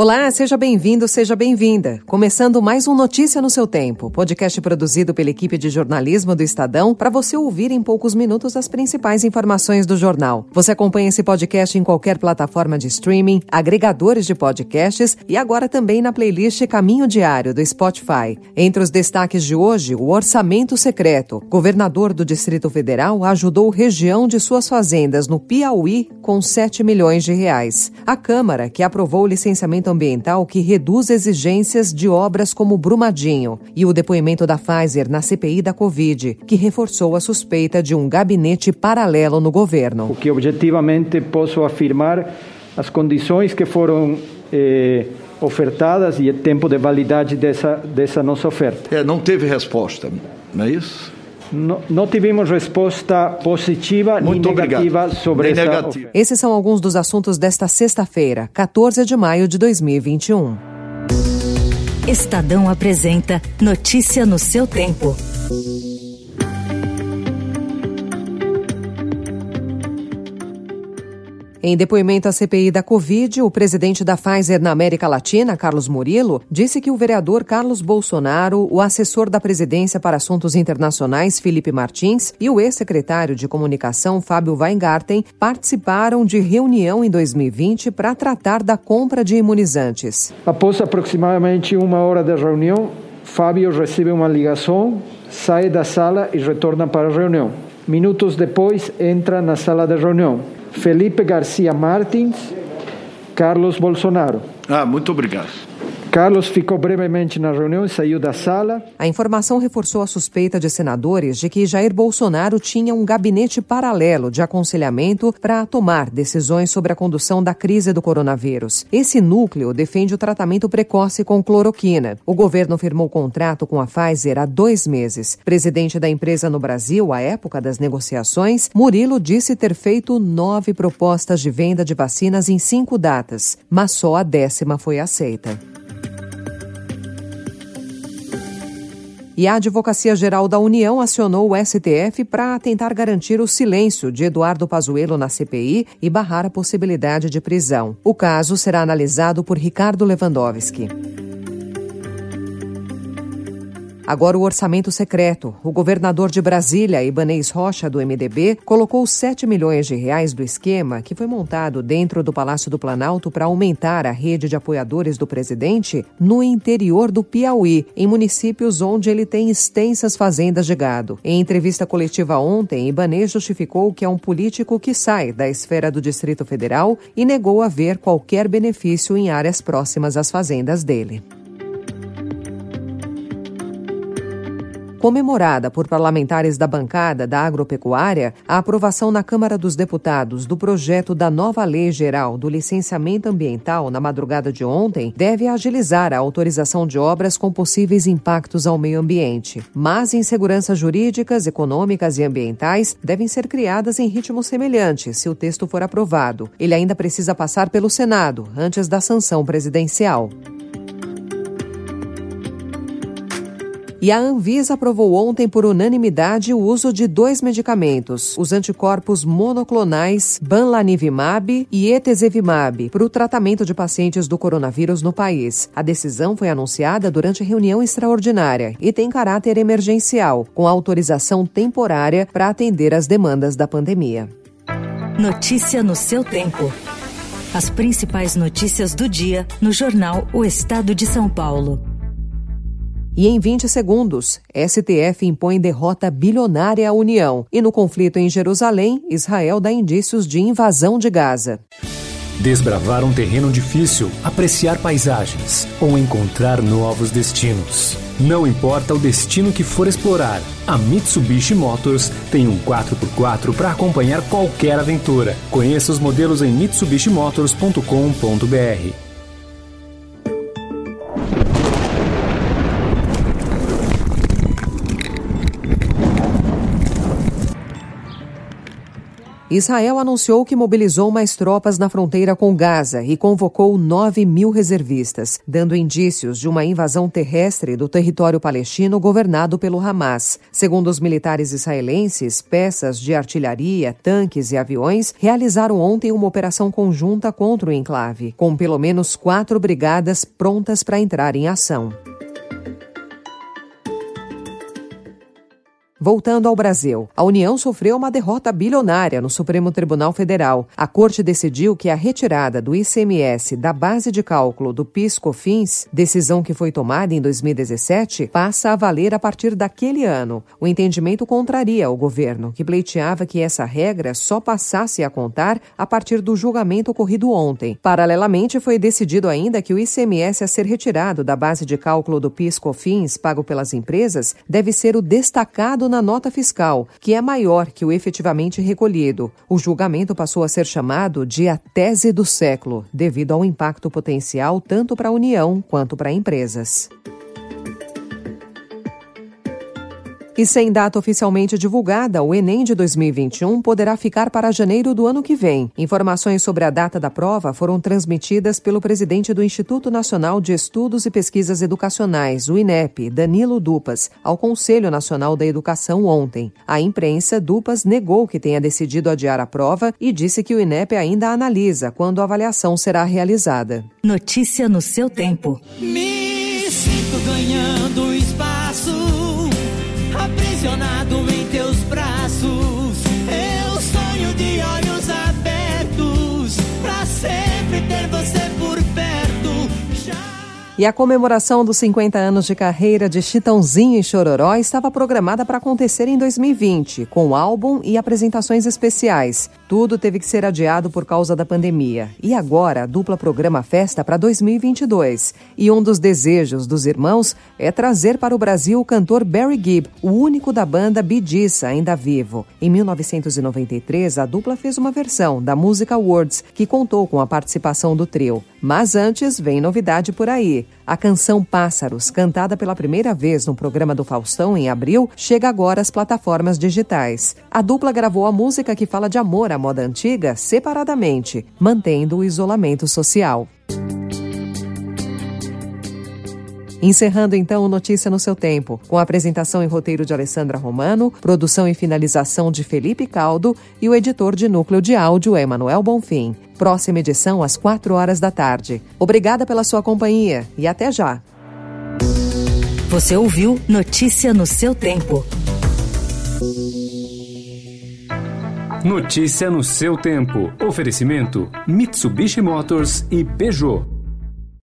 Olá, seja bem-vindo, seja bem-vinda. Começando mais um Notícia no seu Tempo, podcast produzido pela equipe de jornalismo do Estadão para você ouvir em poucos minutos as principais informações do jornal. Você acompanha esse podcast em qualquer plataforma de streaming, agregadores de podcasts e agora também na playlist Caminho Diário do Spotify. Entre os destaques de hoje, o orçamento secreto. Governador do Distrito Federal ajudou região de suas fazendas no Piauí com 7 milhões de reais. A Câmara, que aprovou o licenciamento ambiental que reduz exigências de obras como Brumadinho e o depoimento da Pfizer na CPI da Covid, que reforçou a suspeita de um gabinete paralelo no governo. O que objetivamente posso afirmar as condições que foram eh, ofertadas e o tempo de validade dessa, dessa nossa oferta. É, não teve resposta, não é isso? Não, não, tivemos resposta positiva Muito nem negativa obrigado. sobre nem essa negativa. Esses são alguns dos assuntos desta sexta-feira, 14 de maio de 2021. Estadão apresenta Notícia no seu tempo. Em depoimento à CPI da Covid, o presidente da Pfizer na América Latina, Carlos Murilo, disse que o vereador Carlos Bolsonaro, o assessor da presidência para assuntos internacionais, Felipe Martins, e o ex-secretário de comunicação, Fábio Weingarten, participaram de reunião em 2020 para tratar da compra de imunizantes. Após aproximadamente uma hora da reunião, Fábio recebe uma ligação, sai da sala e retorna para a reunião. Minutos depois, entra na sala da reunião Felipe Garcia Martins, Carlos Bolsonaro. Ah, muito obrigado. Carlos ficou brevemente na reunião e saiu da sala. A informação reforçou a suspeita de senadores de que Jair Bolsonaro tinha um gabinete paralelo de aconselhamento para tomar decisões sobre a condução da crise do coronavírus. Esse núcleo defende o tratamento precoce com cloroquina. O governo firmou contrato com a Pfizer há dois meses. Presidente da empresa no Brasil, à época das negociações, Murilo disse ter feito nove propostas de venda de vacinas em cinco datas, mas só a décima foi aceita. E a Advocacia Geral da União acionou o STF para tentar garantir o silêncio de Eduardo Pazuello na CPI e barrar a possibilidade de prisão. O caso será analisado por Ricardo Lewandowski. Agora o orçamento secreto. O governador de Brasília, Ibanez Rocha, do MDB, colocou 7 milhões de reais do esquema que foi montado dentro do Palácio do Planalto para aumentar a rede de apoiadores do presidente no interior do Piauí, em municípios onde ele tem extensas fazendas de gado. Em entrevista coletiva ontem, Ibanez justificou que é um político que sai da esfera do Distrito Federal e negou haver qualquer benefício em áreas próximas às fazendas dele. Comemorada por parlamentares da bancada da agropecuária, a aprovação na Câmara dos Deputados do projeto da nova Lei Geral do Licenciamento Ambiental na madrugada de ontem deve agilizar a autorização de obras com possíveis impactos ao meio ambiente. Mas inseguranças jurídicas, econômicas e ambientais devem ser criadas em ritmo semelhante se o texto for aprovado. Ele ainda precisa passar pelo Senado antes da sanção presidencial. E a Anvisa aprovou ontem por unanimidade o uso de dois medicamentos, os anticorpos monoclonais Banlanivimab e Etesevimab, para o tratamento de pacientes do coronavírus no país. A decisão foi anunciada durante reunião extraordinária e tem caráter emergencial, com autorização temporária para atender às demandas da pandemia. Notícia no seu tempo. As principais notícias do dia no jornal O Estado de São Paulo. E em 20 segundos, STF impõe derrota bilionária à União. E no conflito em Jerusalém, Israel dá indícios de invasão de Gaza. Desbravar um terreno difícil, apreciar paisagens ou encontrar novos destinos. Não importa o destino que for explorar, a Mitsubishi Motors tem um 4x4 para acompanhar qualquer aventura. Conheça os modelos em mitsubishimotors.com.br. Israel anunciou que mobilizou mais tropas na fronteira com Gaza e convocou 9 mil reservistas, dando indícios de uma invasão terrestre do território palestino governado pelo Hamas. Segundo os militares israelenses, peças de artilharia, tanques e aviões realizaram ontem uma operação conjunta contra o enclave, com pelo menos quatro brigadas prontas para entrar em ação. Voltando ao Brasil, a União sofreu uma derrota bilionária no Supremo Tribunal Federal. A Corte decidiu que a retirada do ICMS da base de cálculo do PIS/COFINS, decisão que foi tomada em 2017, passa a valer a partir daquele ano. O entendimento contraria o governo, que pleiteava que essa regra só passasse a contar a partir do julgamento ocorrido ontem. Paralelamente, foi decidido ainda que o ICMS a ser retirado da base de cálculo do PIS/COFINS pago pelas empresas deve ser o destacado na nota fiscal, que é maior que o efetivamente recolhido. O julgamento passou a ser chamado de a tese do século, devido ao impacto potencial tanto para a União quanto para empresas. E sem data oficialmente divulgada, o Enem de 2021 poderá ficar para janeiro do ano que vem. Informações sobre a data da prova foram transmitidas pelo presidente do Instituto Nacional de Estudos e Pesquisas Educacionais, o INEP, Danilo Dupas, ao Conselho Nacional da Educação ontem. A imprensa, Dupas negou que tenha decidido adiar a prova e disse que o INEP ainda analisa quando a avaliação será realizada. Notícia no seu tempo. Me sinto ganhando espaço aprisionado em teus braços. Eu sonho de olhos E a comemoração dos 50 anos de carreira de Chitãozinho e Chororó estava programada para acontecer em 2020, com álbum e apresentações especiais. Tudo teve que ser adiado por causa da pandemia. E agora a dupla programa festa para 2022. E um dos desejos dos irmãos é trazer para o Brasil o cantor Barry Gibb, o único da banda Gees ainda vivo. Em 1993, a dupla fez uma versão da música Words, que contou com a participação do trio. Mas antes, vem novidade por aí. A canção Pássaros, cantada pela primeira vez no programa do Faustão em abril, chega agora às plataformas digitais. A dupla gravou a música que fala de amor à moda antiga separadamente, mantendo o isolamento social. Encerrando então o Notícia no seu tempo, com a apresentação e roteiro de Alessandra Romano, produção e finalização de Felipe Caldo e o editor de núcleo de áudio Emanuel Bonfim. Próxima edição às 4 horas da tarde. Obrigada pela sua companhia e até já. Você ouviu Notícia no seu tempo. Notícia no seu tempo. Oferecimento: Mitsubishi Motors e Peugeot.